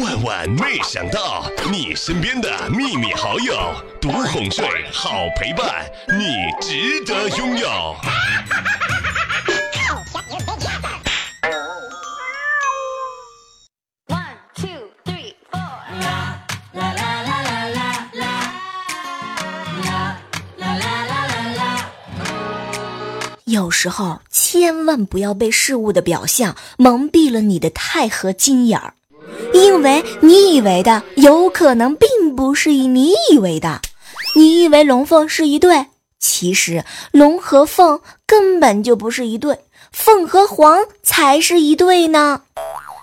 万万没想到，你身边的秘密好友，独哄睡，好陪伴，你值得拥有。有时候千万不要被事物的表象蒙蔽了你的钛合金眼儿，因为你以为的有可能并不是你以为的。你以为龙凤是一对，其实龙和凤根本就不是一对，凤和凰才是一对呢。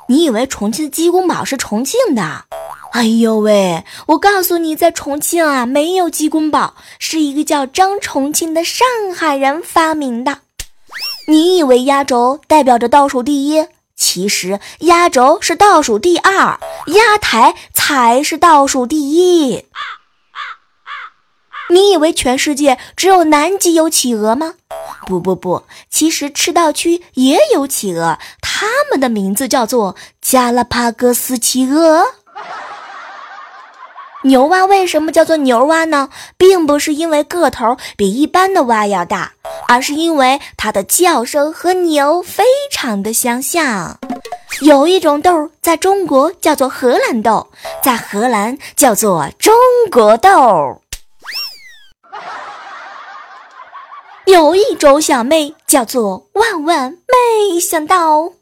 你以为重庆的鸡公煲是重庆的？哎呦喂！我告诉你，在重庆啊，没有鸡公煲，是一个叫张重庆的上海人发明的。你以为压轴代表着倒数第一，其实压轴是倒数第二，压台才是倒数第一。你以为全世界只有南极有企鹅吗？不不不，其实赤道区也有企鹅，它们的名字叫做加拉帕戈斯企鹅。牛蛙为什么叫做牛蛙呢？并不是因为个头比一般的蛙要大，而是因为它的叫声和牛非常的相像。有一种豆在中国叫做荷兰豆，在荷兰叫做中国豆。有一种小妹叫做万万没想到。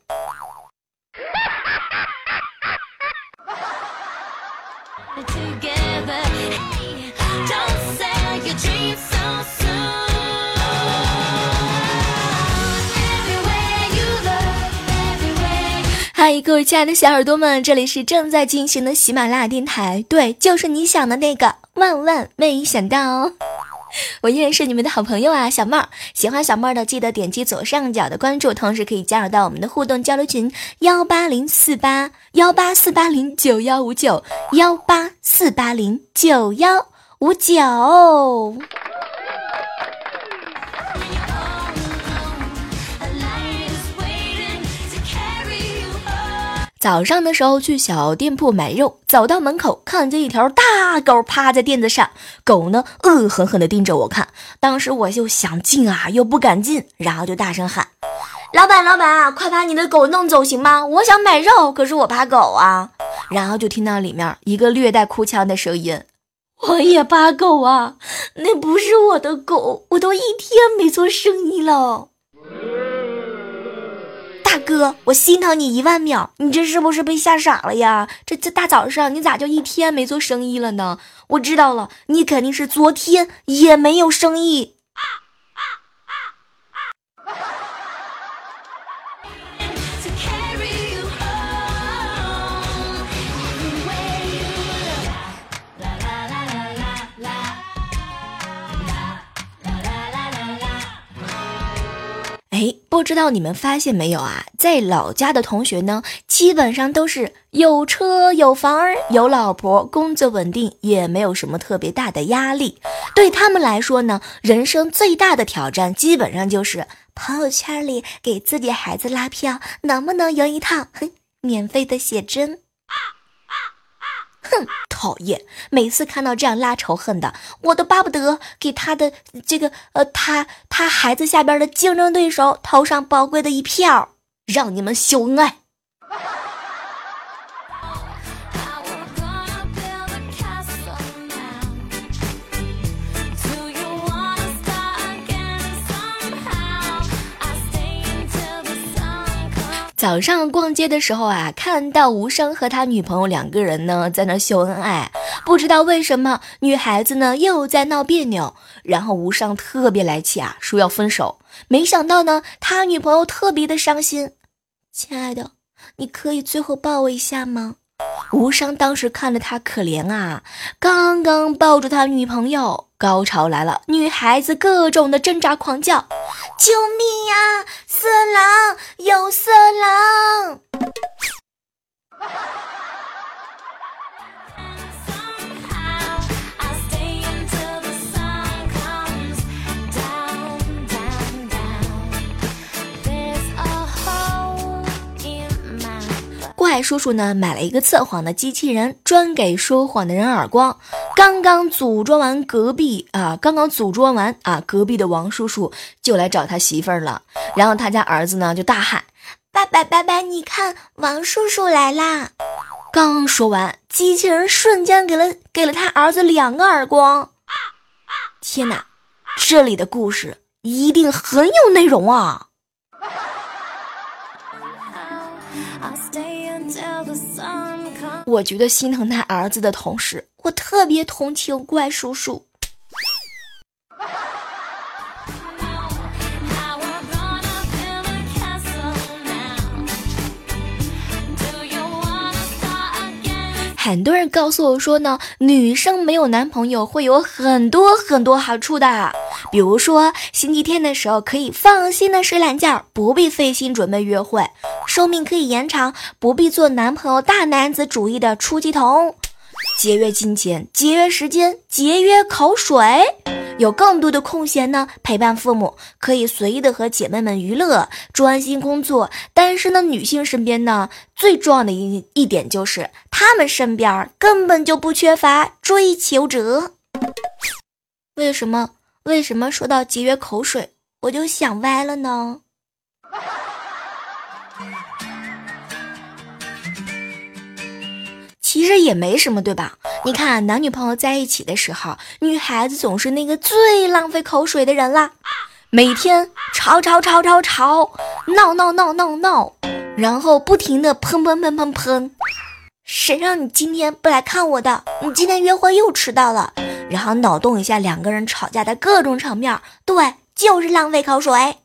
嗨，各位亲爱的小耳朵们，这里是正在进行的喜马拉雅电台，对，就是你想的那个。万万没想到，我依然是你们的好朋友啊，小妹儿。喜欢小妹儿的，记得点击左上角的关注，同时可以加入到我们的互动交流群幺八零四八幺八四八零九幺五九幺八四八零九幺五九。早上的时候去小店铺买肉，走到门口，看见一条大狗趴在垫子上，狗呢恶狠狠地盯着我看。当时我就想进啊，又不敢进，然后就大声喊：“老板，老板，快把你的狗弄走行吗？我想买肉，可是我怕狗啊。”然后就听到里面一个略带哭腔的声音：“我也怕狗啊，那不是我的狗，我都一天没做生意了。”哥，我心疼你一万秒，你这是不是被吓傻了呀？这这大早上你咋就一天没做生意了呢？我知道了，你肯定是昨天也没有生意。不知道你们发现没有啊？在老家的同学呢，基本上都是有车有房有老婆，工作稳定，也没有什么特别大的压力。对他们来说呢，人生最大的挑战，基本上就是朋友圈里给自己孩子拉票，能不能赢一套免费的写真？哼，讨厌！每次看到这样拉仇恨的，我都巴不得给他的这个呃，他他孩子下边的竞争对手投上宝贵的一票，让你们秀恩爱。早上逛街的时候啊，看到无声和他女朋友两个人呢在那秀恩爱，不知道为什么女孩子呢又在闹别扭，然后无伤特别来气啊，说要分手。没想到呢，他女朋友特别的伤心，亲爱的，你可以最后抱我一下吗？无伤当时看着他可怜啊，刚刚抱住他女朋友，高潮来了，女孩子各种的挣扎狂叫：“救命呀！色狼，有色狼！”怪叔叔呢买了一个测谎的机器人，专给说谎的人耳光。刚刚组装完，隔壁啊，刚刚组装完啊，隔壁的王叔叔就来找他媳妇儿了。然后他家儿子呢就大喊：“爸爸，爸爸，你看，王叔叔来啦！”刚说完，机器人瞬间给了给了他儿子两个耳光。天哪，这里的故事一定很有内容啊！我觉得心疼他儿子的同时，我特别同情怪叔叔。很多人告诉我说呢，女生没有男朋友会有很多很多好处的，比如说星期天的时候可以放心的睡懒觉，不必费心准备约会，寿命可以延长，不必做男朋友大男子主义的出气筒，节约金钱，节约时间，节约口水。有更多的空闲呢，陪伴父母，可以随意的和姐妹们娱乐，专心工作。单身的女性身边呢，最重要的一一点就是，她们身边根本就不缺乏追求者。为什么？为什么说到节约口水，我就想歪了呢？其实也没什么，对吧？你看，男女朋友在一起的时候，女孩子总是那个最浪费口水的人啦，每天吵吵吵吵吵，闹闹闹闹闹，然后不停的喷喷喷喷喷。谁让你今天不来看我的？你今天约会又迟到了。然后脑洞一下两个人吵架的各种场面，对，就是浪费口水。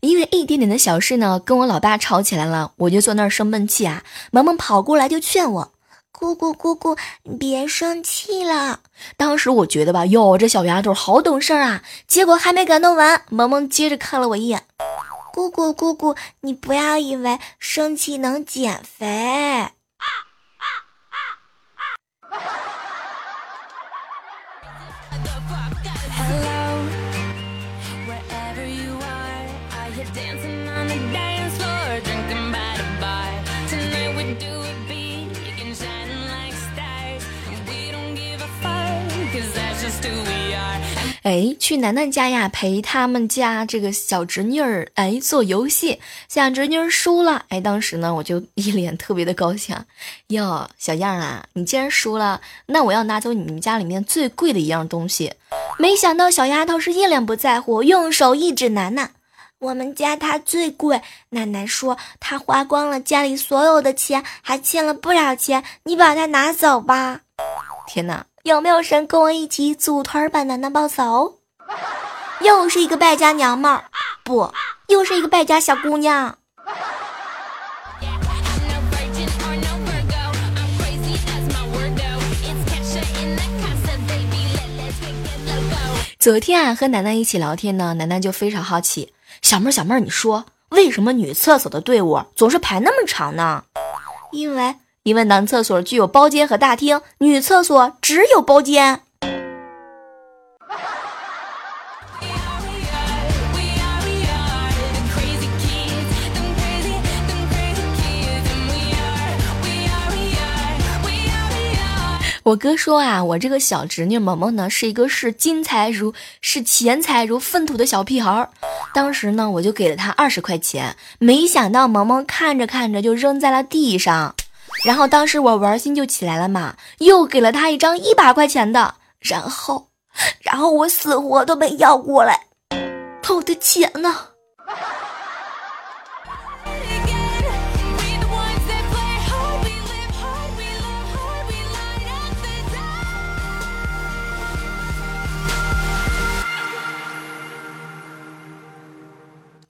因为一点点的小事呢，跟我老爸吵起来了，我就坐那儿生闷气啊。萌萌跑过来就劝我：“姑姑姑姑，你别生气了。”当时我觉得吧，哟，这小丫头好懂事啊。结果还没感动完，萌萌接着看了我一眼：“姑姑姑姑，你不要以为生气能减肥。”啊”啊啊啊哎，去楠楠家呀，陪他们家这个小侄女儿哎做游戏，小侄女儿输了，哎，当时呢我就一脸特别的高兴，哟，小样啊，你既然输了，那我要拿走你们家里面最贵的一样东西。没想到小丫头是一脸不在乎，用手一指楠楠，我们家它最贵，奶奶说她花光了家里所有的钱，还欠了不少钱，你把它拿走吧。天哪！有没有人跟我一起组团把楠楠抱走？又是一个败家娘们儿，不，又是一个败家小姑娘。昨天啊，和楠楠一起聊天呢，楠楠就非常好奇，小妹儿，小妹儿，你说为什么女厕所的队伍总是排那么长呢？因为。因为男厕所具有包间和大厅，女厕所只有包间。我哥说啊，我这个小侄女萌萌呢，是一个视金财如视钱财如粪土的小屁孩儿。当时呢，我就给了她二十块钱，没想到萌萌看着看着就扔在了地上。然后当时我玩心就起来了嘛，又给了他一张一百块钱的，然后，然后我死活都没要过来，我的钱呢？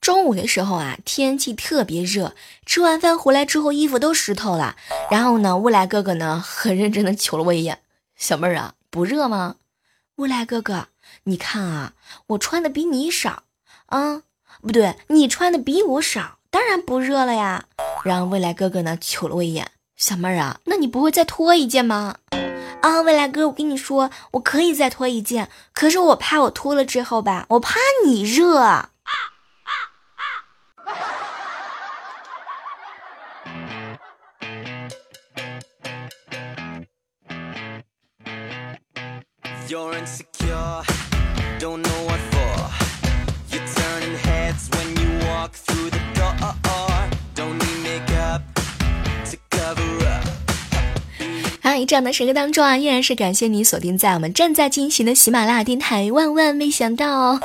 中午的时候啊，天气特别热，吃完饭回来之后，衣服都湿透了。然后呢，乌来哥哥呢，很认真的瞅了我一眼：“小妹儿啊，不热吗？”乌来哥哥，你看啊，我穿的比你少啊，不对，你穿的比我少，当然不热了呀。然后未来哥哥呢，瞅了我一眼，小妹儿啊，那你不会再脱一件吗？啊，未来哥，我跟你说，我可以再脱一件，可是我怕我脱了之后吧，我怕你热。You're insecure, don't know what. 这样的时刻当中啊，依然是感谢你锁定在我们正在进行的喜马拉雅电台。万万没想到哦，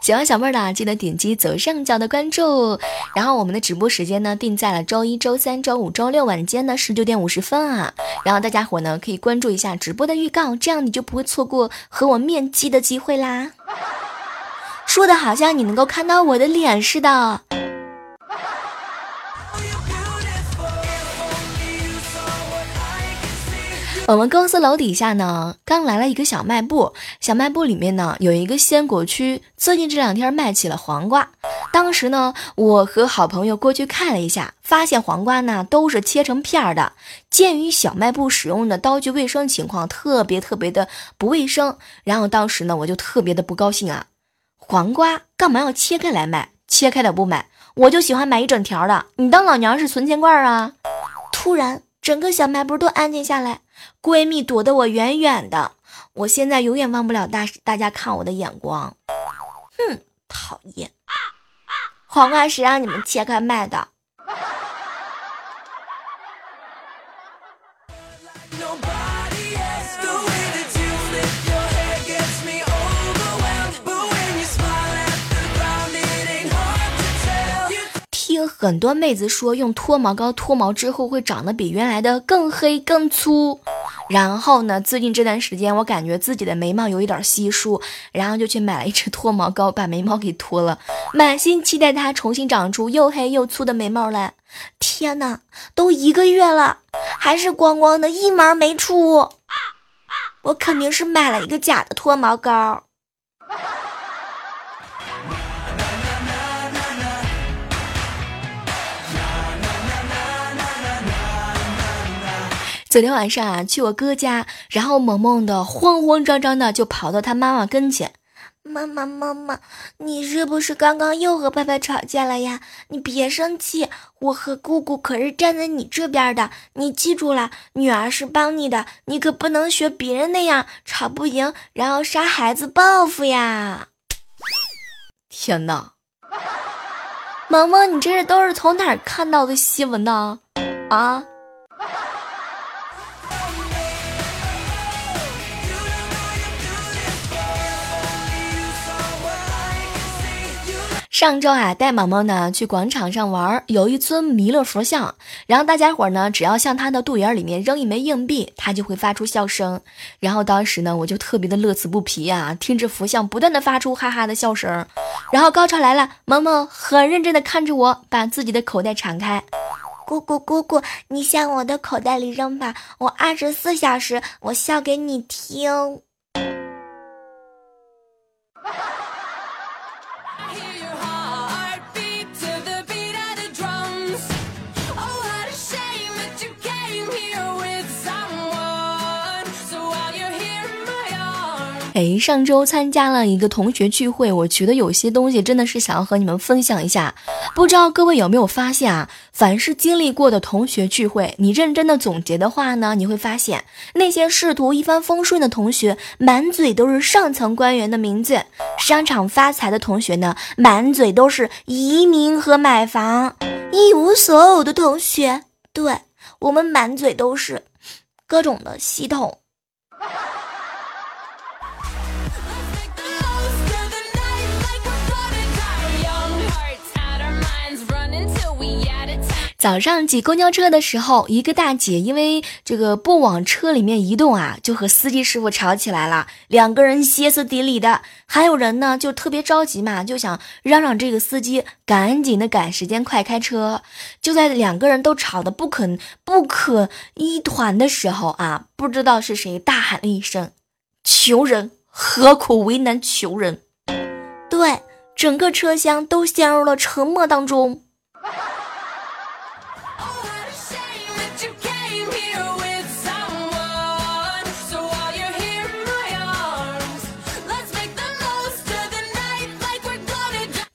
喜欢小妹儿的记得点击左上角的关注。然后我们的直播时间呢定在了周一周三周五周六晚间的十九点五十分啊。然后大家伙呢可以关注一下直播的预告，这样你就不会错过和我面基的机会啦。说的好像你能够看到我的脸似的。我们公司楼底下呢，刚来了一个小卖部。小卖部里面呢，有一个鲜果区，最近这两天卖起了黄瓜。当时呢，我和好朋友过去看了一下，发现黄瓜呢都是切成片儿的。鉴于小卖部使用的刀具卫生情况特别特别的不卫生，然后当时呢，我就特别的不高兴啊。黄瓜干嘛要切开来卖？切开的不买，我就喜欢买一整条的。你当老娘是存钱罐啊？突然，整个小卖部都安静下来。闺蜜躲得我远远的，我现在永远忘不了大大家看我的眼光。哼，讨厌！黄瓜谁让你们切开卖的。很多妹子说，用脱毛膏脱毛之后会长得比原来的更黑更粗。然后呢，最近这段时间我感觉自己的眉毛有一点稀疏，然后就去买了一支脱毛膏，把眉毛给脱了，满心期待它重新长出又黑又粗的眉毛来。天哪，都一个月了，还是光光的一毛没出。我肯定是买了一个假的脱毛膏。昨天晚上啊，去我哥家，然后萌萌的慌慌张张的就跑到他妈妈跟前。妈妈，妈妈，你是不是刚刚又和爸爸吵架了呀？你别生气，我和姑姑可是站在你这边的，你记住了，女儿是帮你的，你可不能学别人那样吵不赢，然后杀孩子报复呀！天哪，萌萌，你这是都是从哪儿看到的新闻呢？啊？上周啊，带毛毛呢去广场上玩，有一尊弥勒佛像，然后大家伙呢只要向他的肚眼里面扔一枚硬币，他就会发出笑声。然后当时呢，我就特别的乐此不疲啊，听着佛像不断的发出哈哈的笑声。然后高潮来了，萌萌很认真的看着我，把自己的口袋敞开，姑姑姑姑，你向我的口袋里扔吧，我二十四小时我笑给你听。哎，上周参加了一个同学聚会，我觉得有些东西真的是想要和你们分享一下。不知道各位有没有发现啊？凡是经历过的同学聚会，你认真的总结的话呢，你会发现那些仕途一帆风顺的同学，满嘴都是上层官员的名字；商场发财的同学呢，满嘴都是移民和买房；一无所有的同学，对我们满嘴都是各种的系统。早上挤公交车的时候，一个大姐因为这个不往车里面移动啊，就和司机师傅吵起来了，两个人歇斯底里的。还有人呢，就特别着急嘛，就想嚷嚷这个司机赶紧的赶时间，快开车。就在两个人都吵得不可不可一团的时候啊，不知道是谁大喊了一声：“求人，何苦为难求人？”对，整个车厢都陷入了沉默当中。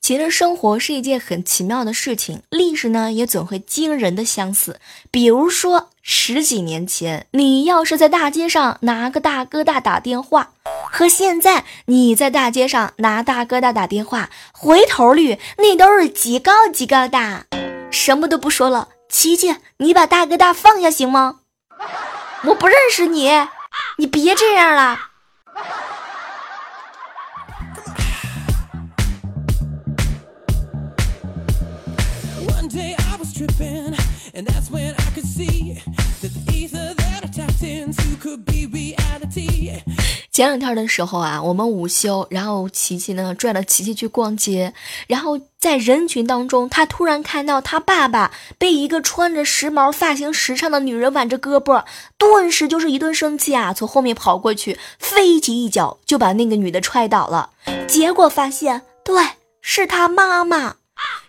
其实生活是一件很奇妙的事情，历史呢也总会惊人的相似。比如说十几年前，你要是在大街上拿个大哥大打电话，和现在你在大街上拿大哥大打电话，回头率那都是极高极高的。什么都不说了，琪琪，你把大哥大放下行吗？我不认识你，你别这样了。And that's when i could see that the ether that attractions you could be reality. 前两天的时候啊我们午休然后琪琪呢拽着琪琪去逛街。然后在人群当中他突然看到他爸爸被一个穿着时髦发型时尚的女人挽着胳膊顿时就是一顿生气啊从后面跑过去飞起一脚就把那个女的踹倒了。结果发现对是他妈妈。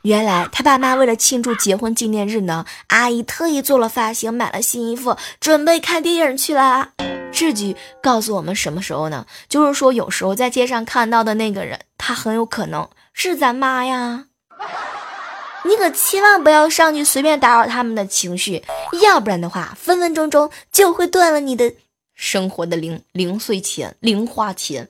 原来他爸妈为了庆祝结婚纪念日呢，阿姨特意做了发型，买了新衣服，准备看电影去了。这句告诉我们什么时候呢？就是说，有时候在街上看到的那个人，他很有可能是咱妈呀。你可千万不要上去随便打扰他们的情绪，要不然的话，分分钟钟就会断了你的生活的零零碎钱、零花钱。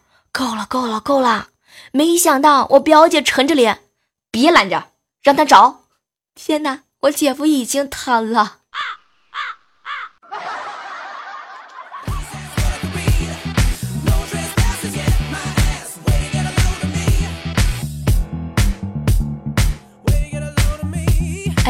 够了够了够了！没想到我表姐沉着脸，别拦着，让他找。天哪！我姐夫已经瘫了。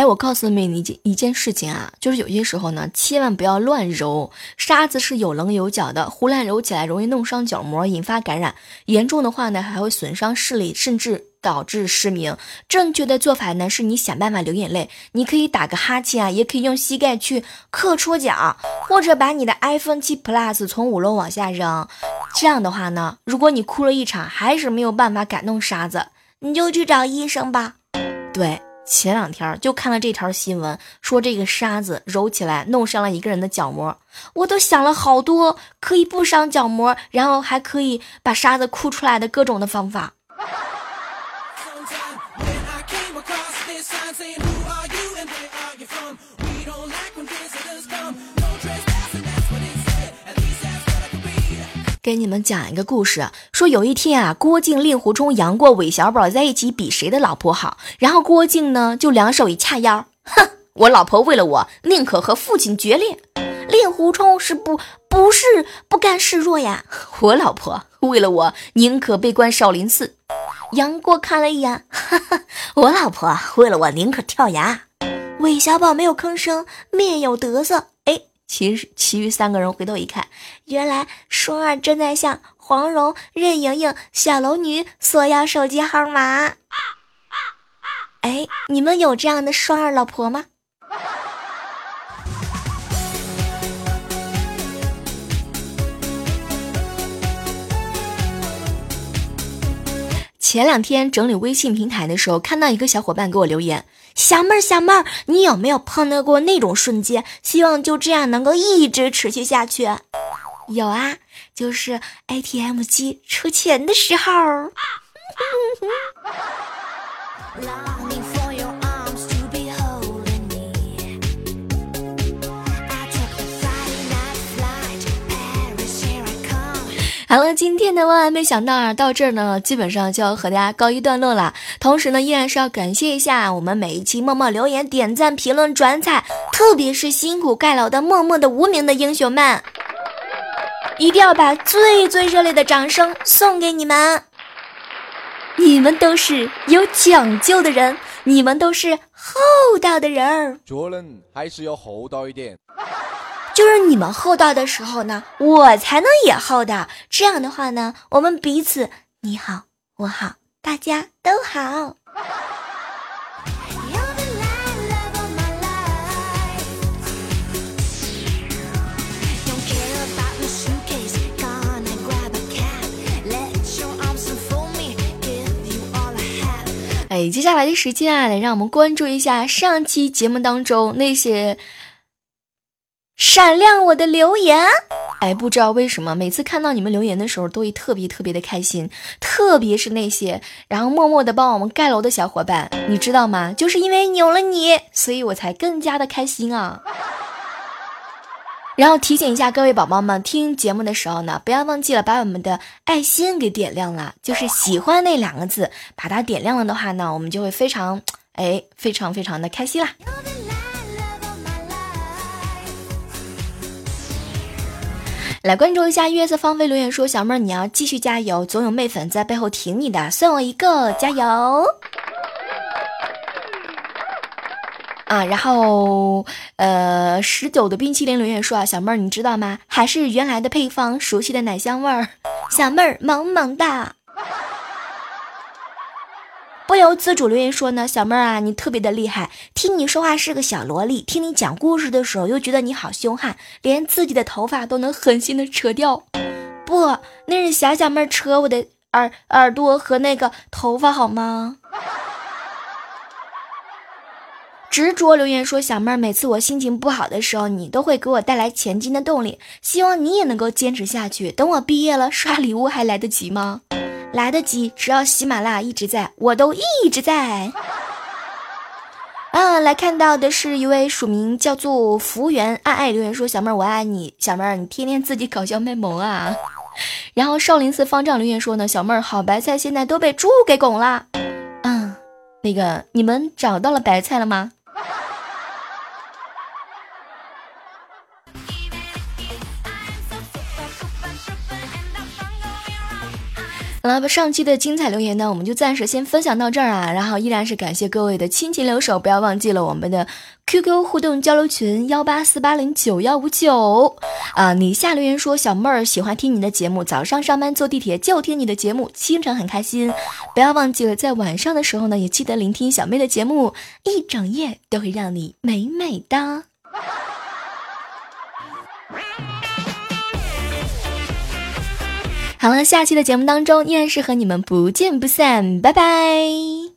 哎，我告诉你们一件一件事情啊，就是有些时候呢，千万不要乱揉沙子，是有棱有角的，胡乱揉起来容易弄伤角膜，引发感染，严重的话呢，还会损伤视力，甚至。导致失明，正确的做法呢是你想办法流眼泪，你可以打个哈欠啊，也可以用膝盖去磕戳脚，或者把你的 iPhone 七 Plus 从五楼往下扔。这样的话呢，如果你哭了一场还是没有办法感动沙子，你就去找医生吧。对，前两天就看了这条新闻，说这个沙子揉起来弄伤了一个人的角膜，我都想了好多可以不伤角膜，然后还可以把沙子哭出来的各种的方法。给你们讲一个故事，说有一天啊，郭靖、令狐冲、杨过、韦小宝在一起比谁的老婆好。然后郭靖呢就两手一掐腰，哼，我老婆为了我宁可和父亲决裂。令狐冲是不不是不甘示弱呀，我老婆为了我宁可被关少林寺。杨过看了一眼，哈哈，我老婆为了我宁可跳崖。韦小宝没有吭声，面有得色。其实，其余三个人回头一看，原来双儿正在向黄蓉、任盈盈、小龙女索要手机号码。哎，你们有这样的双儿老婆吗？前两天整理微信平台的时候，看到一个小伙伴给我留言。小妹儿，小妹儿，你有没有碰到过那种瞬间？希望就这样能够一直持续下去。有啊，就是 ATM 机出钱的时候。好了，今天的万万没想到啊，到这儿呢，基本上就要和大家告一段落了。同时呢，依然是要感谢一下我们每一期默默留言、点赞、评论、转载，特别是辛苦盖楼的默默的无名的英雄们，一定要把最最热烈的掌声送给你们。你们都是有讲究的人，你们都是厚道的人儿，做人还是要厚道一点。就是你们厚道的时候呢，我才能也厚道。这样的话呢，我们彼此你好，我好，大家都好。哎，接下来的时间啊，来让我们关注一下上期节目当中那些闪亮我的留言。哎，不知道为什么，每次看到你们留言的时候，都会特别特别的开心，特别是那些然后默默的帮我们盖楼的小伙伴，你知道吗？就是因为有了你，所以我才更加的开心啊。然后提醒一下各位宝宝们，听节目的时候呢，不要忘记了把我们的爱心给点亮了，就是喜欢那两个字，把它点亮了的话呢，我们就会非常，哎，非常非常的开心啦。来关注一下月色芳菲留言说：“小妹儿，你要继续加油，总有妹粉在背后挺你的，算我一个，加油！”啊，然后，呃，十九的冰淇淋留言说啊，小妹儿你知道吗？还是原来的配方，熟悉的奶香味儿。小妹儿萌萌哒。不由自主留言说呢，小妹儿啊，你特别的厉害，听你说话是个小萝莉，听你讲故事的时候又觉得你好凶悍，连自己的头发都能狠心的扯掉。不，那是小小妹扯我的耳耳朵和那个头发好吗？执着留言说：“小妹儿，每次我心情不好的时候，你都会给我带来前进的动力。希望你也能够坚持下去。等我毕业了，刷礼物还来得及吗？来得及，只要喜马拉雅一直在，我都一直在。”啊，来看到的是一位署名叫做服务员爱爱留言说：“小妹儿，我爱你。小妹儿，你天天自己搞笑卖萌啊。”然后少林寺方丈留言说：“呢，小妹儿，好白菜现在都被猪给拱了。”嗯，那个你们找到了白菜了吗？好了，上期的精彩留言呢，我们就暂时先分享到这儿啊。然后依然是感谢各位的亲情留守，不要忘记了我们的 QQ 互动交流群幺八四八零九幺五九啊。你下留言说小妹儿喜欢听你的节目，早上上班坐地铁就听你的节目，清晨很开心。不要忘记了在晚上的时候呢，也记得聆听小妹的节目，一整夜都会让你美美的。好了，下期的节目当中依然是和你们不见不散，拜拜。